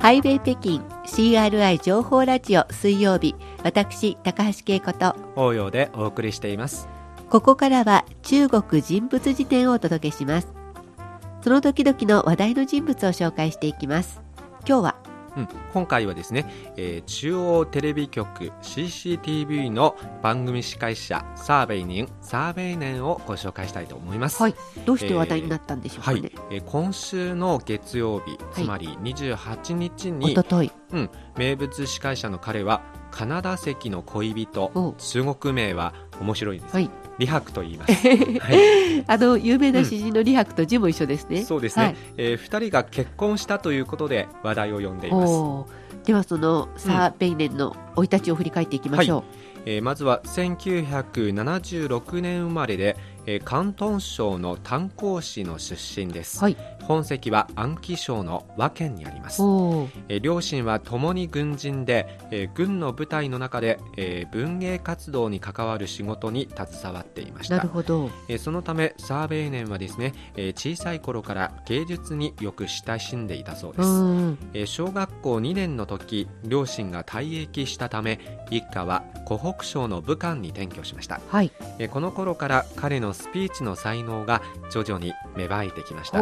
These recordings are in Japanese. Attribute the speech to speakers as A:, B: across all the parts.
A: ハイウェイ北京 CRI 情報ラジオ水曜日私高橋恵子と
B: 応用でお送りしています。
A: ここからは中国人物辞典をお届けします。その時々の話題の人物を紹介していきます。今日は
B: うん、今回はですね、えー、中央テレビ局 CCTV の番組司会者サーベイニンサーベイネンをご紹介したいと思います。
A: はい、どうして話題になったんでしょうかね。
B: えー、はい、えー、今週の月曜日、つまり28日に、
A: はい、
B: うん、名物司会者の彼はカナダ籍の恋人中国名は面白いです、はい、李白と言います、
A: はい、あの有名な詩人の李白と字も一緒ですね、
B: うん、そうですね、はい、えー、二人が結婚したということで話題を呼んでいます。
A: ではそのサー・ベイネンの生い立ちを振り返っていきましょう、うんはい、
B: えー、まずは1976年生まれでえー、広東省の炭鉱市の出身です、はい、本籍は安徽省の和県にあります、えー、両親は共に軍人で、えー、軍の部隊の中で、えー、文芸活動に関わる仕事に携わっていました。
A: なるほど、
B: えー、そのためサーベイネンはですね、えー、小さい頃から芸術によく親しんでいたそうです、えー、小学校2年の時両親が退役したため一家は湖北省の武漢に転居しました、はい、えー、この頃から彼のスピーチの才能が徐々に芽生えてきました。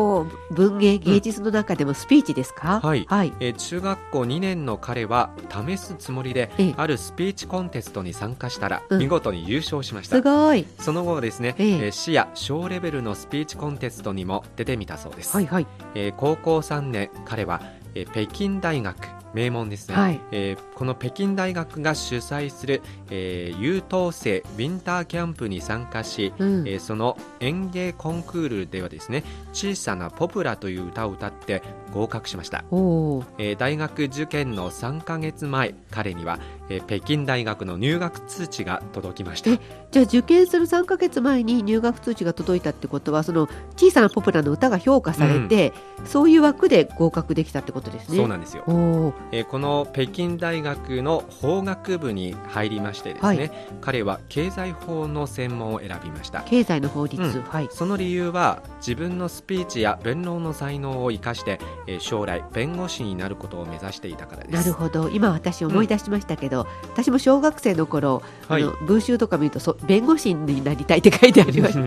A: 文芸芸術の中でもスピーチですか、
B: うん、はい、はい、えー、中学校2年の彼は試すつもりであるスピーチコンテストに参加したら見事に優勝しました、
A: うん、すごい。
B: その後ですね、えー、市や小レベルのスピーチコンテストにも出てみたそうです、はいはい。えー、高校3年彼は、えー、北京大学名門ですね、はい、えー、この北京大学が主催する、えー、優等生ウィンターキャンプに参加し、うん、えー、その演芸コンクールではですね「小さなポプラ」という歌を歌って合格しました、えー、大学受験の3か月前彼には、えー、北京大学の入学通知が届きました。
A: じゃあ受験する3か月前に入学通知が届いたってことはその「小さなポプラ」の歌が評価されて、うん、そういう枠で合格できたってことですね。
B: そうなんですよ。えー、この北京大学の法学部に入りましてですね、はい、彼は経済法の専門を選びました。
A: 経済の法律、うん、はい、
B: その理由は自分のスピーチや弁論の才能を生かして、えー、将来弁護士になることを目指していたからです。
A: なるほど。今私思い出しましたけど、うん、私も小学生の頃、はい、あの文集とか見るとそ弁護士になりたいって書いてありました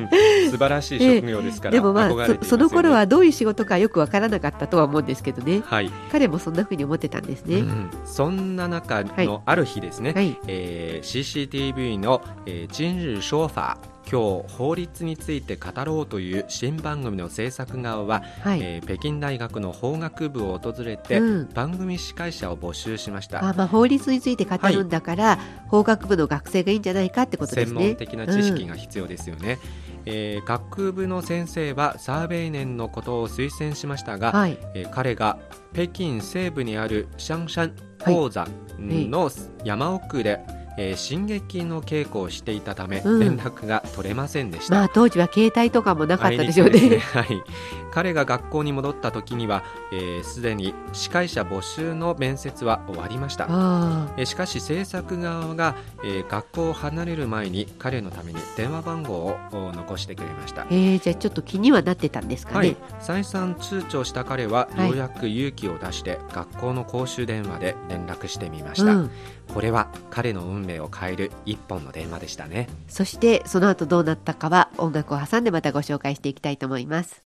B: 素晴らしい職業ですから、
A: えー、でもまあ、ね、その頃はどういう仕事かよくわからなかったとは思うんですけどね、はい、彼もそんなふうに思ってたんですね、うん、
B: そんな中のある日ですね、はい、えー、CCTV の、えー、今日说法今日法律について語ろうという新番組の制作側は、はい、えー、北京大学の法学部を訪れて、うん、番組司会者を募集しました。
A: あ、まあ、法律について語るんだから、はい、法学部の学生がいいんじゃないかってことです
B: ね。専門的な知識が必要ですよね、うん。えー、学部の先生はサーベイネンのことを推薦しましたが、はい、えー、彼が北京西部にあるシャンシャン鉱山の山奥で、はいえー、進撃の稽古をしていたため、うん、連絡が取れませんでした、
A: まあ、当時は携帯とかもなかったでしょうね、ね、
B: はい、彼が学校に戻った時にはすで、ー、に司会者募集の面接は終わりました、えー、しかし制作側が、えー、学校を離れる前に彼のために電話番号を残してくれました、
A: えー、じゃあちょっと気にはなってたんですかね、はい、
B: 再三通帳した彼はようやく勇気を出して学校の公衆電話で連絡してみました、うん。これは彼の運命を変える一本の電話でしたね。
A: そしてその後どうなったかは音楽を挟んでまたご紹介していきたいと思います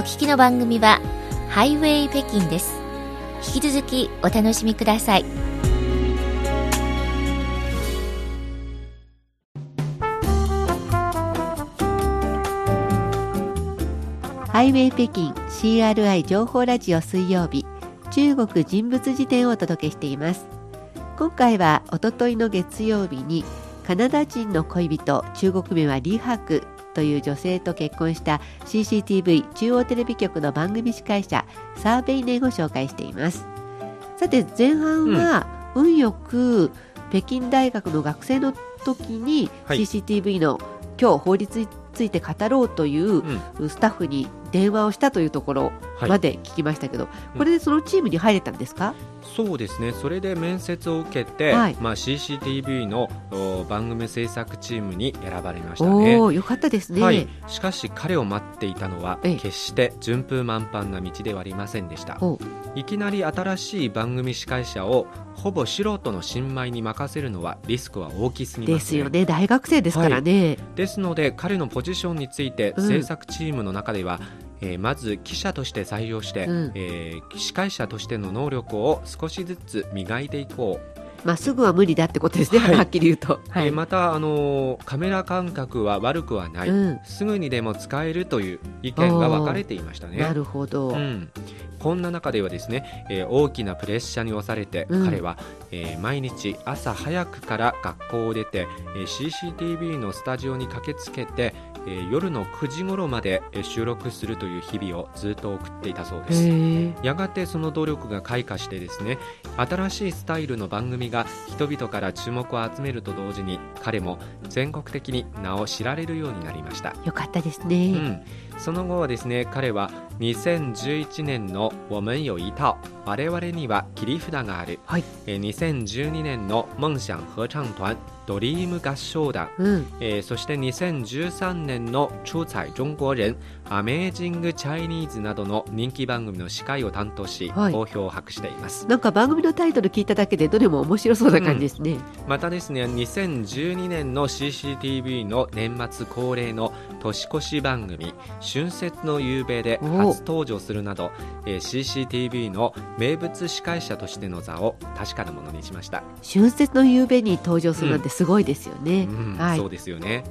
C: 聞きの番組はハイウェイ北京です。引き続きお楽しみください。
A: ハイウェイ北京 CRI 情報ラジオ水曜日中国人物辞典をお届けしています。今回はおとといの月曜日にカナダ人の恋人中国名はリハクという女性と結婚した CCTV 中央テレビ局の番組司会者サーベイネンを紹介しています。さて前半は運よく北京大学の学生の時に CCTV の今日法律について語ろうというスタッフに電話をしたというところまで聞きましたけど、はい、これでそのチームに入れたんですか、
B: そうですね。それで面接を受けて、はい、まあ、CCTV の番組制作チームに選ばれましたね。
A: およかったですね、
B: はい、しかし彼を待っていたのは決して順風満帆な道ではありませんでした。いきなり新しい番組司会者をほぼ素人の新米に任せるのはリスクは大きすぎます、
A: ね、ですよね。大学生ですからね、はい、
B: ですので彼のポジションについて制作チームの中では、うん、えー、まず記者として採用して、うん、えー、司会者としての能力を少しずつ磨いていこう。
A: まあ、すぐは無理だってことですね、はい、はっきり言うと、
B: はい、えまた、あのカメラ感覚は悪くはない、うん、すぐにでも使えるという意見が分かれていましたね。
A: なるほど、
B: うん、こんな中ではですね、えー、大きなプレッシャーに押されて、うん、彼は、えー、毎日朝早くから学校を出て、えー、CCTV のスタジオに駆けつけて、えー、夜の9時頃まで収録するという日々をずっと送っていたそうです。やがてその努力が開花してですね新しいスタイルの番組が人々から注目を集めると同時に彼も全国的に名を知られるようになりました。
A: よかったですね、うん
B: その後はですね彼は2011年の「我们有一套我々には切り札がある」はい、2012年の「夢想合唱团ドリーム合唱団、うん、えー、そして2013年の「出彩中国人アメージング・チャイニーズ」などの人気番組の司会を担当し、はい、好評を博しています。
A: なんか番組のタイトル聞いただけでどれも面白そうな感じですね、うん、
B: またですね2012年の CCTV の年末恒例の年越し番組「春節の夕べ」で初登場するなど、えー、CCTV の名物司会者としての座を確かなものにしました。
A: 春節の夕べに登場するなんてすごいですよね、
B: うんはい、そうですよね、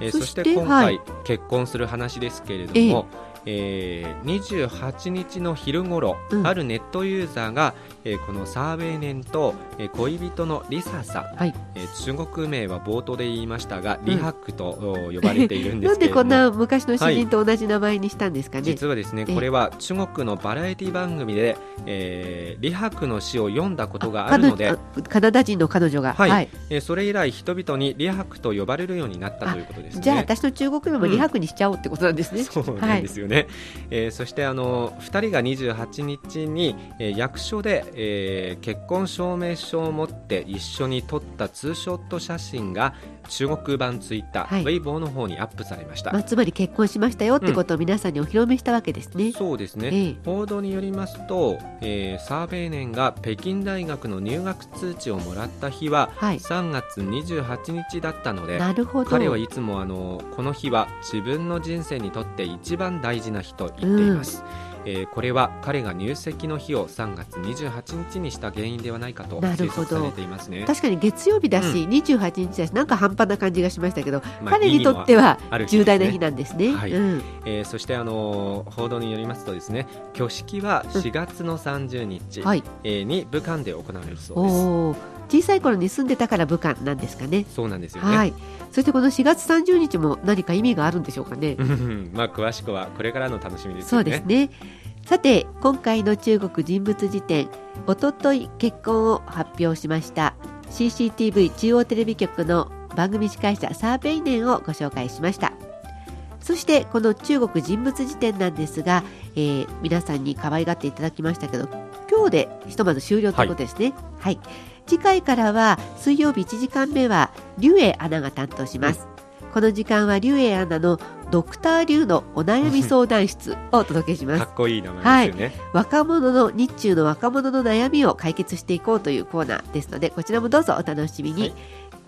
B: えー、そして今回、結婚する話ですけれども、えーえー、28日の昼ごろ、うん、あるネットユーザーが、えー、このサーベイネンと、えー、恋人のリサさん、はい、えー、中国名は冒頭で言いましたが、リハックと呼ばれているんですけれども。
A: なんでこんな昔の詩人と同じ名前にしたんですかね、
B: はい、実はですねこれは中国のバラエティ番組で、えー、リハックの詩を読んだことがあるので
A: カナダ人の彼女が、
B: はい。はい、えー、それ以来人々にリハックと呼ばれるようになったということです、ね、
A: じゃあ私の中国名もリハックにしちゃおうってことなんですね、うん、
B: そうなんですよね、ね、えー、そしてあの2人が28日に、えー、役所で、えー、結婚証明書を持って一緒に撮ったツーショット写真が中国版ツイッター、はい、ウェイボーの方にアップされました、
A: まあ、つまり結婚しましたよってことを皆さんにお披露目したわけですね、うん、
B: そうですね、えー、報道によりますと、えー、サーベイネンが北京大学の入学通知をもらった日は、はい、3月28日だったのでなるほど。彼はいつもあのこの日は自分の人生にとって一番大事な日と言っています、うんえー、これは彼が入籍の日を3月28日にした原因ではないかと推測されていますね
A: 確かに月曜日だし、うん、28日だしなんか半端な感じがしましたけど、まあ、彼にとっては重大な日なんですね。はいうん、
B: えー、そしてあの報道によりますとですね挙式は4月の30日、うんはい、えー、に武漢で行われるそうです。
A: 小さい頃に住んでたから武漢なんですかね。
B: そうなんですよね。はい。
A: そしてこの4月30日も何か意味があるんでしょうかね。
B: まあ詳しくはこれからの楽しみです、ね、
A: そうですね。さて今回の中国人物辞典おととい結婚を発表しました CCTV 中央テレビ局の番組司会者サーベイネンをご紹介しました。そしてこの中国人物辞典なんですが、えー、皆さんに可愛がっていただきましたけど今日でひとまず終了ということですね、はい、はい、次回からは水曜日1時間目は劉英アナが担当します、うん、この時間は劉英アナのドクターリュウのお悩み相談室をお届けします。
B: かっこいい名前ですよね、
A: はい、若者の日中の若者の悩みを解決していこうというコーナーですので、こちらもどうぞお楽しみに。はい、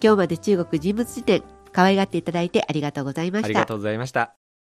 A: 今日まで中国人物辞典可愛がっていただいてありがとうございました。あ
B: りがとうございました。